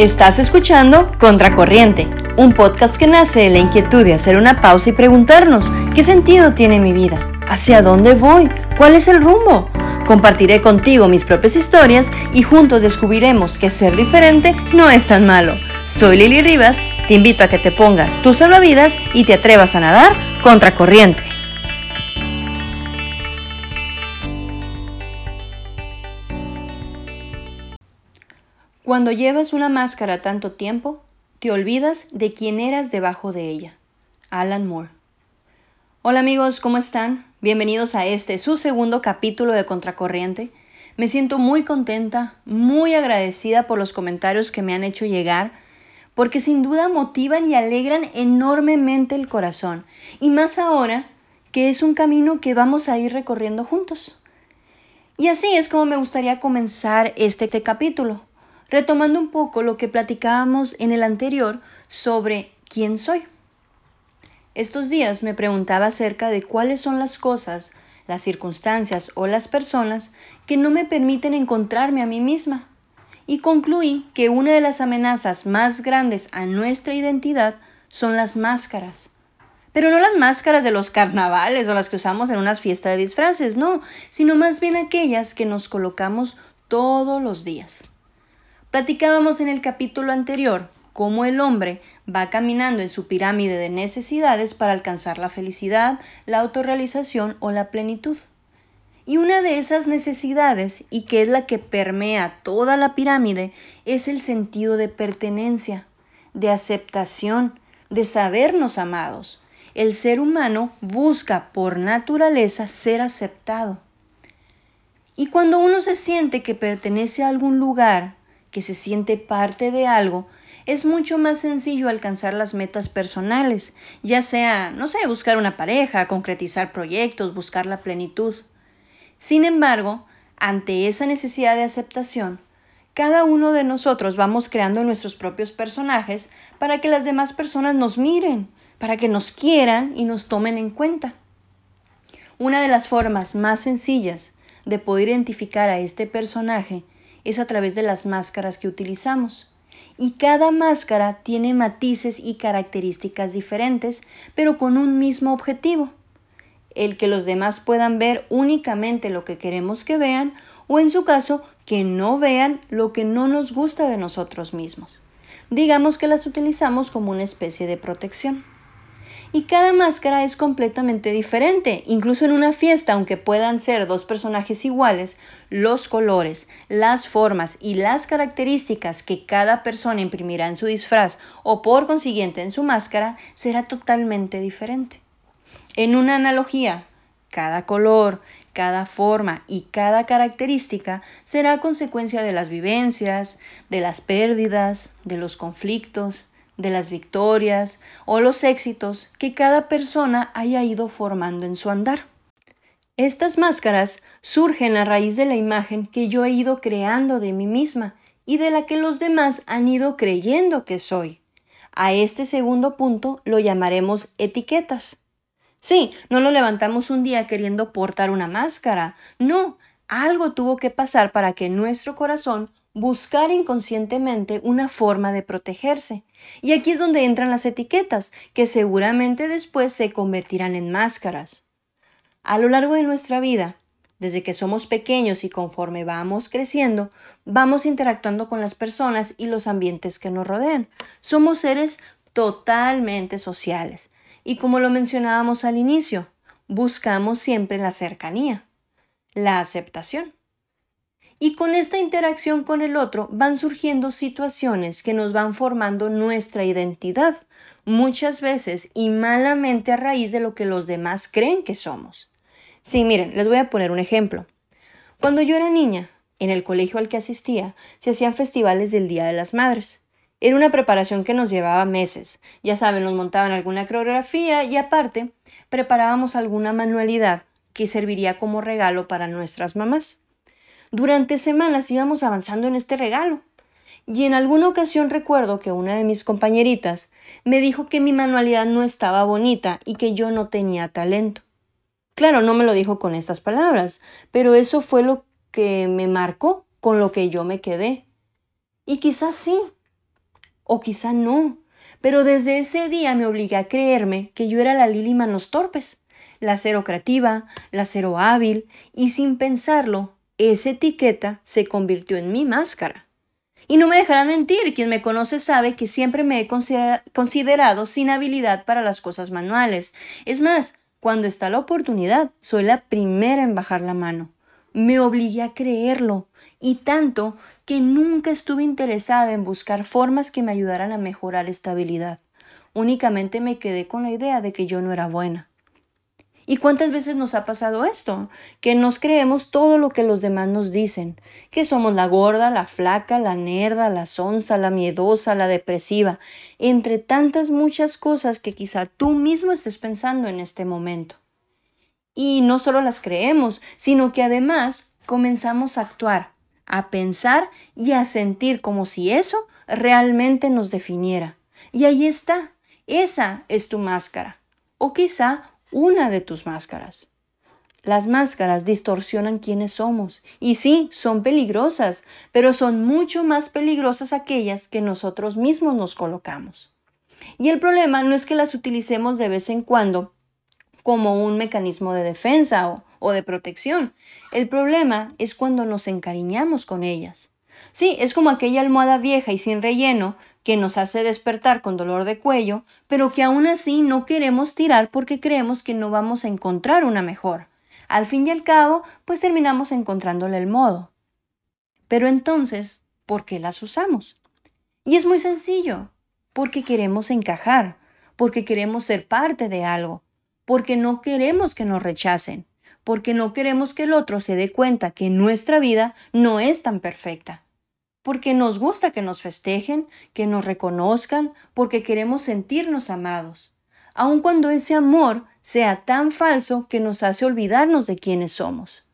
Estás escuchando Contracorriente, un podcast que nace de la inquietud de hacer una pausa y preguntarnos qué sentido tiene mi vida, hacia dónde voy, cuál es el rumbo. Compartiré contigo mis propias historias y juntos descubriremos que ser diferente no es tan malo. Soy Lili Rivas, te invito a que te pongas tus salvavidas y te atrevas a nadar contracorriente. Cuando llevas una máscara tanto tiempo, te olvidas de quién eras debajo de ella. Alan Moore. Hola amigos, ¿cómo están? Bienvenidos a este, su segundo capítulo de Contracorriente. Me siento muy contenta, muy agradecida por los comentarios que me han hecho llegar, porque sin duda motivan y alegran enormemente el corazón, y más ahora que es un camino que vamos a ir recorriendo juntos. Y así es como me gustaría comenzar este, este capítulo retomando un poco lo que platicábamos en el anterior sobre quién soy. Estos días me preguntaba acerca de cuáles son las cosas, las circunstancias o las personas que no me permiten encontrarme a mí misma. Y concluí que una de las amenazas más grandes a nuestra identidad son las máscaras. Pero no las máscaras de los carnavales o las que usamos en unas fiestas de disfraces, no, sino más bien aquellas que nos colocamos todos los días. Platicábamos en el capítulo anterior cómo el hombre va caminando en su pirámide de necesidades para alcanzar la felicidad, la autorrealización o la plenitud. Y una de esas necesidades, y que es la que permea toda la pirámide, es el sentido de pertenencia, de aceptación, de sabernos amados. El ser humano busca por naturaleza ser aceptado. Y cuando uno se siente que pertenece a algún lugar, que se siente parte de algo, es mucho más sencillo alcanzar las metas personales, ya sea, no sé, buscar una pareja, concretizar proyectos, buscar la plenitud. Sin embargo, ante esa necesidad de aceptación, cada uno de nosotros vamos creando nuestros propios personajes para que las demás personas nos miren, para que nos quieran y nos tomen en cuenta. Una de las formas más sencillas de poder identificar a este personaje es a través de las máscaras que utilizamos. Y cada máscara tiene matices y características diferentes, pero con un mismo objetivo, el que los demás puedan ver únicamente lo que queremos que vean o en su caso que no vean lo que no nos gusta de nosotros mismos. Digamos que las utilizamos como una especie de protección y cada máscara es completamente diferente. Incluso en una fiesta, aunque puedan ser dos personajes iguales, los colores, las formas y las características que cada persona imprimirá en su disfraz o por consiguiente en su máscara será totalmente diferente. En una analogía, cada color, cada forma y cada característica será consecuencia de las vivencias, de las pérdidas, de los conflictos, de las victorias o los éxitos que cada persona haya ido formando en su andar. Estas máscaras surgen a raíz de la imagen que yo he ido creando de mí misma y de la que los demás han ido creyendo que soy. A este segundo punto lo llamaremos etiquetas. Sí, no lo levantamos un día queriendo portar una máscara. No, algo tuvo que pasar para que nuestro corazón buscar inconscientemente una forma de protegerse. Y aquí es donde entran las etiquetas, que seguramente después se convertirán en máscaras. A lo largo de nuestra vida, desde que somos pequeños y conforme vamos creciendo, vamos interactuando con las personas y los ambientes que nos rodean. Somos seres totalmente sociales. Y como lo mencionábamos al inicio, buscamos siempre la cercanía, la aceptación. Y con esta interacción con el otro van surgiendo situaciones que nos van formando nuestra identidad, muchas veces y malamente a raíz de lo que los demás creen que somos. Sí, miren, les voy a poner un ejemplo. Cuando yo era niña, en el colegio al que asistía, se hacían festivales del Día de las Madres. Era una preparación que nos llevaba meses. Ya saben, nos montaban alguna coreografía y aparte preparábamos alguna manualidad que serviría como regalo para nuestras mamás. Durante semanas íbamos avanzando en este regalo. Y en alguna ocasión recuerdo que una de mis compañeritas me dijo que mi manualidad no estaba bonita y que yo no tenía talento. Claro, no me lo dijo con estas palabras, pero eso fue lo que me marcó, con lo que yo me quedé. Y quizás sí, o quizá no, pero desde ese día me obligué a creerme que yo era la Lili Manos Torpes, la cero creativa, la cero hábil, y sin pensarlo, esa etiqueta se convirtió en mi máscara. Y no me dejarán mentir, quien me conoce sabe que siempre me he considerado sin habilidad para las cosas manuales. Es más, cuando está la oportunidad, soy la primera en bajar la mano. Me obligué a creerlo, y tanto que nunca estuve interesada en buscar formas que me ayudaran a mejorar esta habilidad. Únicamente me quedé con la idea de que yo no era buena. ¿Y cuántas veces nos ha pasado esto? Que nos creemos todo lo que los demás nos dicen, que somos la gorda, la flaca, la nerda, la sonsa, la miedosa, la depresiva, entre tantas muchas cosas que quizá tú mismo estés pensando en este momento. Y no solo las creemos, sino que además comenzamos a actuar, a pensar y a sentir como si eso realmente nos definiera. Y ahí está, esa es tu máscara. O quizá una de tus máscaras. Las máscaras distorsionan quiénes somos. Y sí, son peligrosas, pero son mucho más peligrosas aquellas que nosotros mismos nos colocamos. Y el problema no es que las utilicemos de vez en cuando como un mecanismo de defensa o, o de protección. El problema es cuando nos encariñamos con ellas. Sí, es como aquella almohada vieja y sin relleno que nos hace despertar con dolor de cuello, pero que aún así no queremos tirar porque creemos que no vamos a encontrar una mejor. Al fin y al cabo, pues terminamos encontrándole el modo. Pero entonces, ¿por qué las usamos? Y es muy sencillo, porque queremos encajar, porque queremos ser parte de algo, porque no queremos que nos rechacen, porque no queremos que el otro se dé cuenta que nuestra vida no es tan perfecta porque nos gusta que nos festejen, que nos reconozcan, porque queremos sentirnos amados, aun cuando ese amor sea tan falso que nos hace olvidarnos de quiénes somos.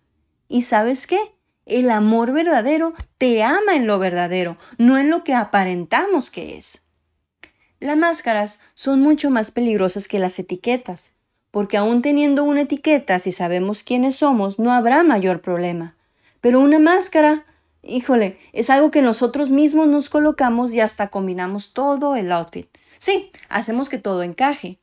¿Y sabes qué? El amor verdadero te ama en lo verdadero, no en lo que aparentamos que es. Las máscaras son mucho más peligrosas que las etiquetas, porque aun teniendo una etiqueta, si sabemos quiénes somos, no habrá mayor problema. Pero una máscara híjole, es algo que nosotros mismos nos colocamos y hasta combinamos todo el outfit. Sí, hacemos que todo encaje.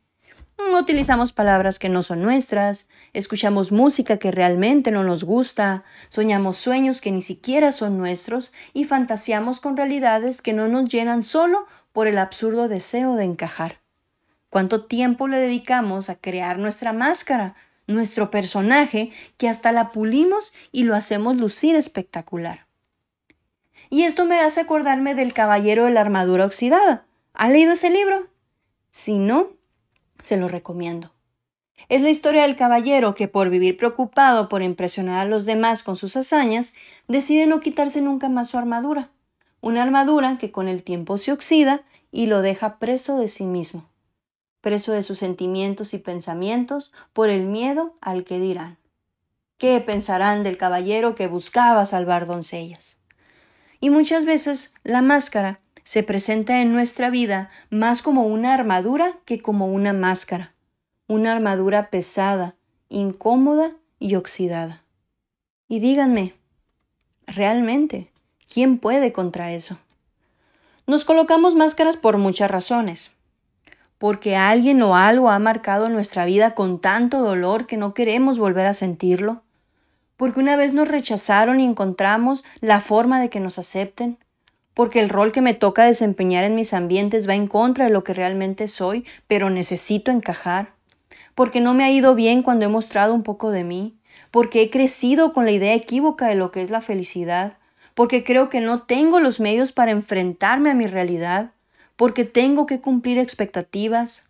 Mm, utilizamos palabras que no son nuestras, escuchamos música que realmente no nos gusta, soñamos sueños que ni siquiera son nuestros y fantaseamos con realidades que no nos llenan solo por el absurdo deseo de encajar. ¿Cuánto tiempo le dedicamos a crear nuestra máscara, nuestro personaje, que hasta la pulimos y lo hacemos lucir espectacular? Y esto me hace acordarme del Caballero de la Armadura Oxidada. ¿Ha leído ese libro? Si no, se lo recomiendo. Es la historia del caballero que por vivir preocupado por impresionar a los demás con sus hazañas, decide no quitarse nunca más su armadura. Una armadura que con el tiempo se oxida y lo deja preso de sí mismo, preso de sus sentimientos y pensamientos por el miedo al que dirán. ¿Qué pensarán del caballero que buscaba salvar doncellas? Y muchas veces la máscara se presenta en nuestra vida más como una armadura que como una máscara, una armadura pesada, incómoda y oxidada. Y díganme, realmente, ¿quién puede contra eso? Nos colocamos máscaras por muchas razones. Porque alguien o algo ha marcado nuestra vida con tanto dolor que no queremos volver a sentirlo porque una vez nos rechazaron y encontramos la forma de que nos acepten, porque el rol que me toca desempeñar en mis ambientes va en contra de lo que realmente soy, pero necesito encajar, porque no me ha ido bien cuando he mostrado un poco de mí, porque he crecido con la idea equívoca de lo que es la felicidad, porque creo que no tengo los medios para enfrentarme a mi realidad, porque tengo que cumplir expectativas,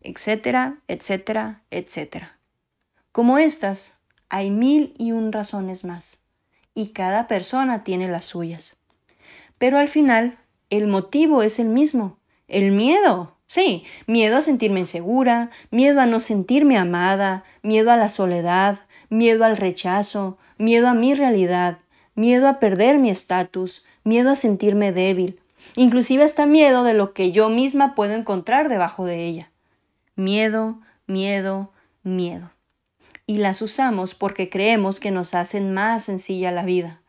etcétera, etcétera, etcétera. Como estas, hay mil y un razones más, y cada persona tiene las suyas. Pero al final, el motivo es el mismo, el miedo. Sí, miedo a sentirme insegura, miedo a no sentirme amada, miedo a la soledad, miedo al rechazo, miedo a mi realidad, miedo a perder mi estatus, miedo a sentirme débil, inclusive hasta miedo de lo que yo misma puedo encontrar debajo de ella. Miedo, miedo, miedo y las usamos porque creemos que nos hacen más sencilla la vida,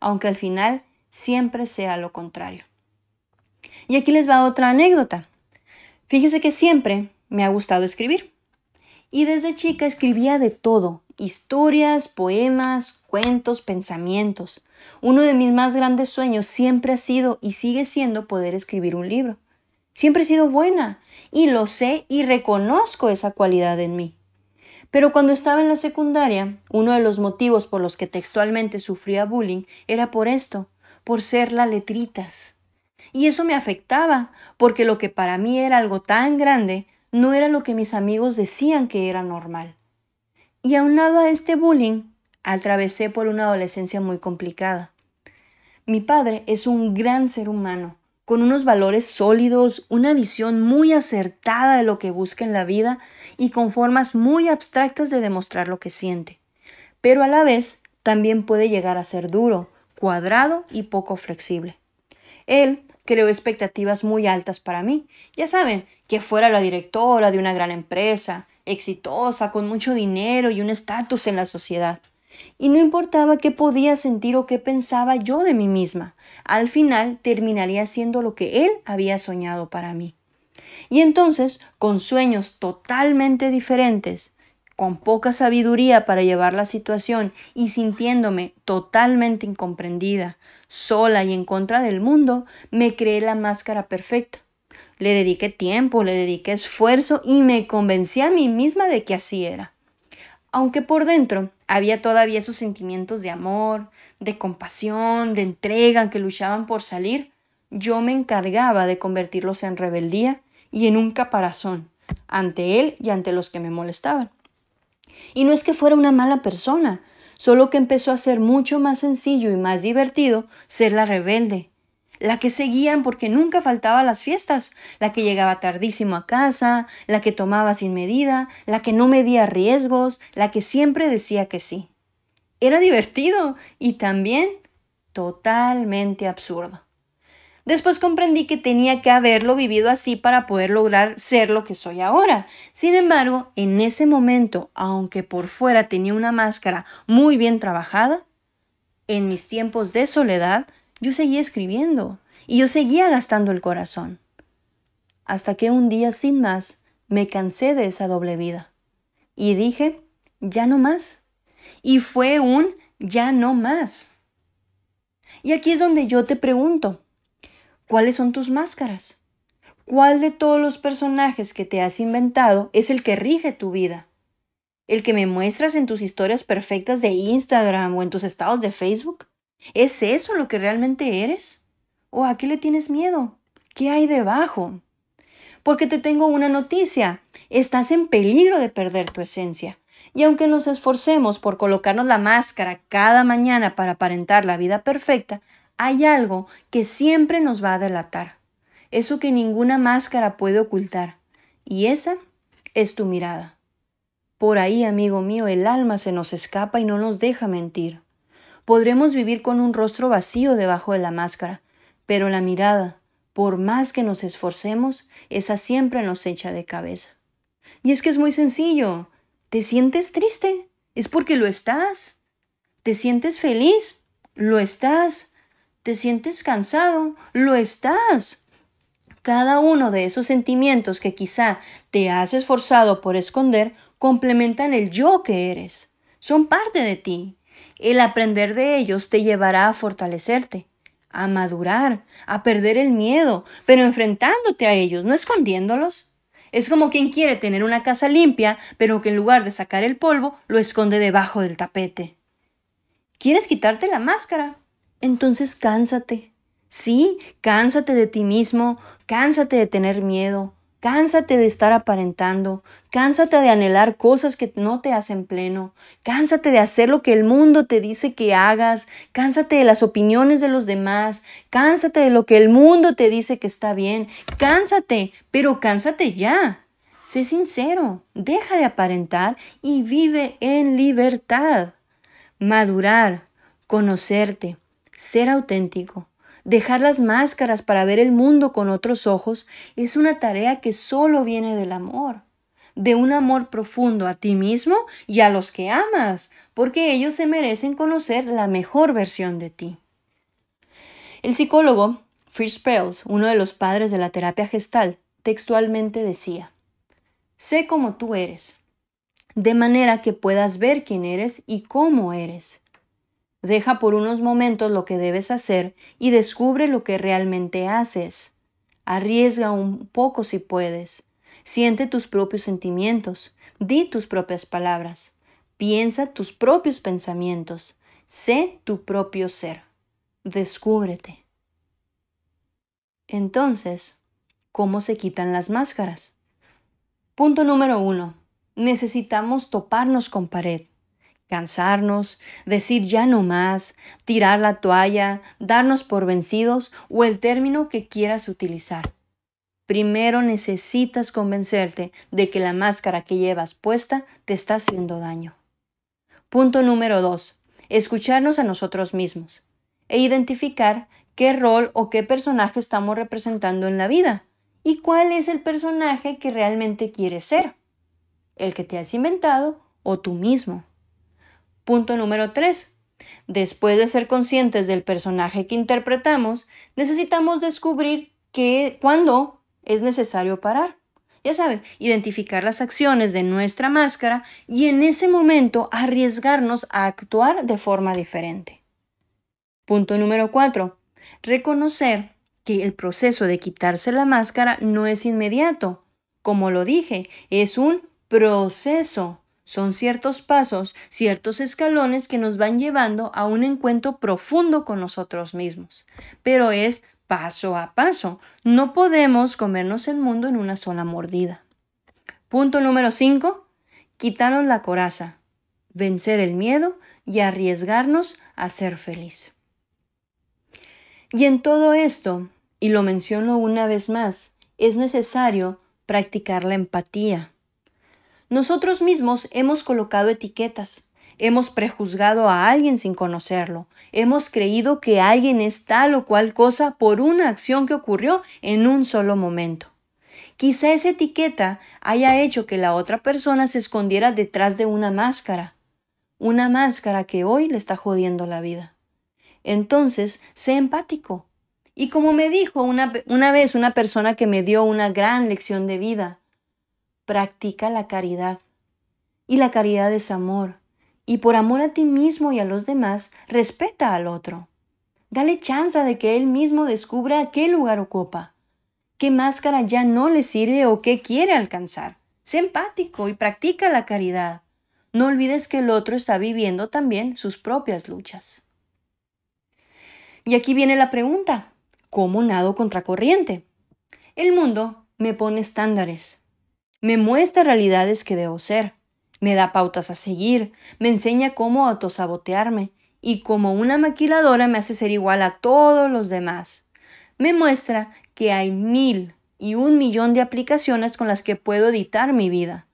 aunque al final siempre sea lo contrario. Y aquí les va otra anécdota. Fíjese que siempre me ha gustado escribir. Y desde chica escribía de todo, historias, poemas, cuentos, pensamientos. Uno de mis más grandes sueños siempre ha sido y sigue siendo poder escribir un libro. Siempre he sido buena y lo sé y reconozco esa cualidad en mí. Pero cuando estaba en la secundaria, uno de los motivos por los que textualmente sufría bullying era por esto, por ser la letritas. Y eso me afectaba, porque lo que para mí era algo tan grande no era lo que mis amigos decían que era normal. Y aunado a este bullying, atravesé por una adolescencia muy complicada. Mi padre es un gran ser humano, con unos valores sólidos, una visión muy acertada de lo que busca en la vida y con formas muy abstractas de demostrar lo que siente. Pero a la vez también puede llegar a ser duro, cuadrado y poco flexible. Él creó expectativas muy altas para mí. Ya saben, que fuera la directora de una gran empresa, exitosa, con mucho dinero y un estatus en la sociedad. Y no importaba qué podía sentir o qué pensaba yo de mí misma, al final terminaría siendo lo que él había soñado para mí. Y entonces, con sueños totalmente diferentes, con poca sabiduría para llevar la situación y sintiéndome totalmente incomprendida, sola y en contra del mundo, me creé la máscara perfecta. Le dediqué tiempo, le dediqué esfuerzo y me convencí a mí misma de que así era. Aunque por dentro había todavía esos sentimientos de amor, de compasión, de entrega que luchaban por salir, yo me encargaba de convertirlos en rebeldía y en un caparazón ante él y ante los que me molestaban. Y no es que fuera una mala persona, solo que empezó a ser mucho más sencillo y más divertido ser la rebelde, la que seguían porque nunca faltaba a las fiestas, la que llegaba tardísimo a casa, la que tomaba sin medida, la que no medía riesgos, la que siempre decía que sí. Era divertido y también totalmente absurdo. Después comprendí que tenía que haberlo vivido así para poder lograr ser lo que soy ahora. Sin embargo, en ese momento, aunque por fuera tenía una máscara muy bien trabajada, en mis tiempos de soledad yo seguía escribiendo y yo seguía gastando el corazón. Hasta que un día sin más me cansé de esa doble vida y dije, ya no más. Y fue un ya no más. Y aquí es donde yo te pregunto, ¿cuáles son tus máscaras? ¿Cuál de todos los personajes que te has inventado es el que rige tu vida? ¿El que me muestras en tus historias perfectas de Instagram o en tus estados de Facebook? ¿Es eso lo que realmente eres? ¿O a qué le tienes miedo? ¿Qué hay debajo? Porque te tengo una noticia. Estás en peligro de perder tu esencia. Y aunque nos esforcemos por colocarnos la máscara cada mañana para aparentar la vida perfecta, hay algo que siempre nos va a delatar. Eso que ninguna máscara puede ocultar. Y esa es tu mirada. Por ahí, amigo mío, el alma se nos escapa y no nos deja mentir. Podremos vivir con un rostro vacío debajo de la máscara, pero la mirada, por más que nos esforcemos, esa siempre nos echa de cabeza. Y es que es muy sencillo. ¿Te sientes triste? Es porque lo estás. ¿Te sientes feliz? Lo estás. ¿Te sientes cansado? Lo estás. Cada uno de esos sentimientos que quizá te has esforzado por esconder complementan el yo que eres. Son parte de ti. El aprender de ellos te llevará a fortalecerte, a madurar, a perder el miedo, pero enfrentándote a ellos, no escondiéndolos. Es como quien quiere tener una casa limpia, pero que en lugar de sacar el polvo, lo esconde debajo del tapete. ¿Quieres quitarte la máscara? Entonces cánsate. Sí, cánsate de ti mismo, cánsate de tener miedo, Cánsate de estar aparentando, cánsate de anhelar cosas que no te hacen pleno, cánsate de hacer lo que el mundo te dice que hagas, cánsate de las opiniones de los demás, cánsate de lo que el mundo te dice que está bien, cánsate, pero cánsate ya. Sé sincero, deja de aparentar y vive en libertad. Madurar, conocerte, ser auténtico, Dejar las máscaras para ver el mundo con otros ojos es una tarea que solo viene del amor, de un amor profundo a ti mismo y a los que amas, porque ellos se merecen conocer la mejor versión de ti. El psicólogo Fritz Perls, uno de los padres de la terapia gestal, textualmente decía, Sé como tú eres, de manera que puedas ver quién eres y cómo eres. Deja por unos momentos lo que debes hacer y descubre lo que realmente haces. Arriesga un poco si puedes. Siente tus propios sentimientos. Di tus propias palabras. Piensa tus propios pensamientos. Sé tu propio ser. Descúbrete. Entonces, ¿cómo se quitan las máscaras? Punto número uno. Necesitamos toparnos con pared cansarnos, decir ya no más, tirar la toalla, darnos por vencidos o el término que quieras utilizar. Primero necesitas convencerte de que la máscara que llevas puesta te está haciendo daño. Punto número 2. Escucharnos a nosotros mismos e identificar qué rol o qué personaje estamos representando en la vida y cuál es el personaje que realmente quieres ser, el que te has inventado o tú mismo. Punto número 3. Después de ser conscientes del personaje que interpretamos, necesitamos descubrir que, cuándo es necesario parar. Ya saben, identificar las acciones de nuestra máscara y en ese momento arriesgarnos a actuar de forma diferente. Punto número 4. Reconocer que el proceso de quitarse la máscara no es inmediato. Como lo dije, es un proceso. Son ciertos pasos, ciertos escalones que nos van llevando a un encuentro profundo con nosotros mismos. Pero es paso a paso. No podemos comernos el mundo en una sola mordida. Punto número 5. Quitarnos la coraza, vencer el miedo y arriesgarnos a ser feliz. Y en todo esto, y lo menciono una vez más, es necesario practicar la empatía nosotros mismos hemos colocado etiquetas, hemos prejuzgado a alguien sin conocerlo, hemos creído que alguien es tal o cual cosa por una acción que ocurrió en un solo momento. Quizá esa etiqueta haya hecho que la otra persona se escondiera detrás de una máscara, una máscara que hoy le está jodiendo la vida. Entonces, sé empático. Y como me dijo una, una vez una persona que me dio una gran lección de vida, practica la caridad. Y la caridad es amor. Y por amor a ti mismo y a los demás, respeta al otro. Dale chance de que él mismo descubra qué lugar ocupa, qué máscara ya no le sirve o qué quiere alcanzar. Sé empático y practica la caridad. No olvides que el otro está viviendo también sus propias luchas. Y aquí viene la pregunta, ¿cómo nado contracorriente? El mundo me pone estándares, me muestra realidades que debo ser, me da pautas a seguir, me enseña cómo autosabotearme y como una maquiladora me hace ser igual a todos los demás. Me muestra que hay mil y un millón de aplicaciones con las que puedo editar mi vida.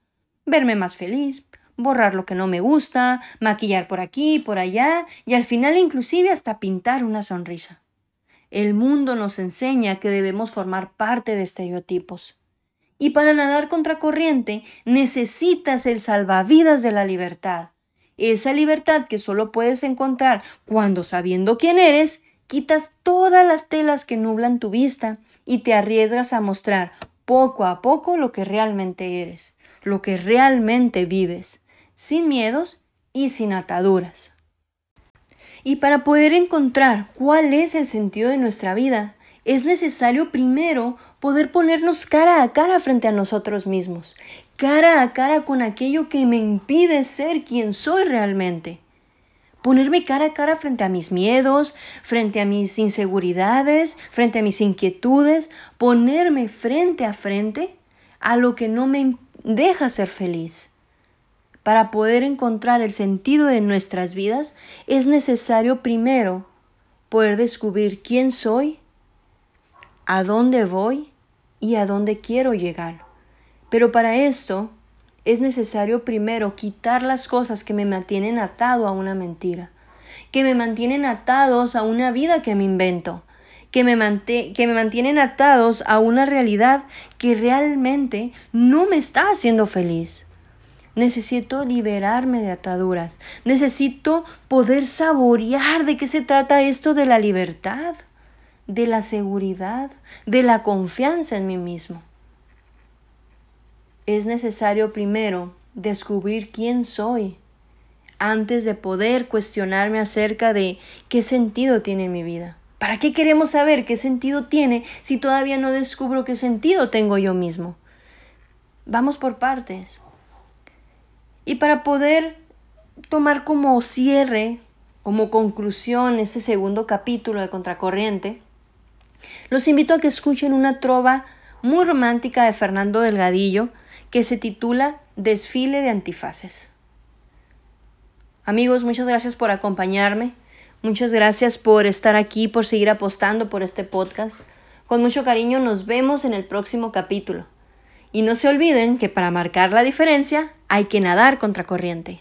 Verme más feliz, borrar lo que no me gusta, maquillar por aquí por allá y al final inclusive hasta pintar una sonrisa. El mundo nos enseña que debemos formar parte de estereotipos. Y para nadar contracorriente necesitas el salvavidas de la libertad. Esa libertad que solo puedes encontrar cuando sabiendo quién eres, quitas todas las telas que nublan tu vista y te arriesgas a mostrar poco a poco lo que realmente eres, lo que realmente vives, sin miedos y sin ataduras. Y para poder encontrar cuál es el sentido de nuestra vida, es necesario primero poder ponernos cara a cara frente a nosotros mismos, cara a cara con aquello que me impide ser quien soy realmente. Ponerme cara a cara frente a mis miedos, frente a mis inseguridades, frente a mis inquietudes, ponerme frente a frente a lo que no me deja ser feliz. Para poder encontrar el sentido de nuestras vidas es necesario primero poder descubrir quién soy a dónde voy y a dónde quiero llegar. Pero para esto es necesario primero quitar las cosas que me mantienen atado a una mentira, que me mantienen atados a una vida que me invento, que me, que me mantienen atados a una realidad que realmente no me está haciendo feliz. Necesito liberarme de ataduras. Necesito poder saborear de qué se trata esto de la libertad de la seguridad, de la confianza en mí mismo. Es necesario primero descubrir quién soy antes de poder cuestionarme acerca de qué sentido tiene mi vida. ¿Para qué queremos saber qué sentido tiene si todavía no descubro qué sentido tengo yo mismo? Vamos por partes. Y para poder tomar como cierre, como conclusión este segundo capítulo de Contracorriente, los invito a que escuchen una trova muy romántica de Fernando Delgadillo que se titula Desfile de Antifaces. Amigos, muchas gracias por acompañarme. Muchas gracias por estar aquí, por seguir apostando por este podcast. Con mucho cariño nos vemos en el próximo capítulo. Y no se olviden que para marcar la diferencia hay que nadar contra corriente.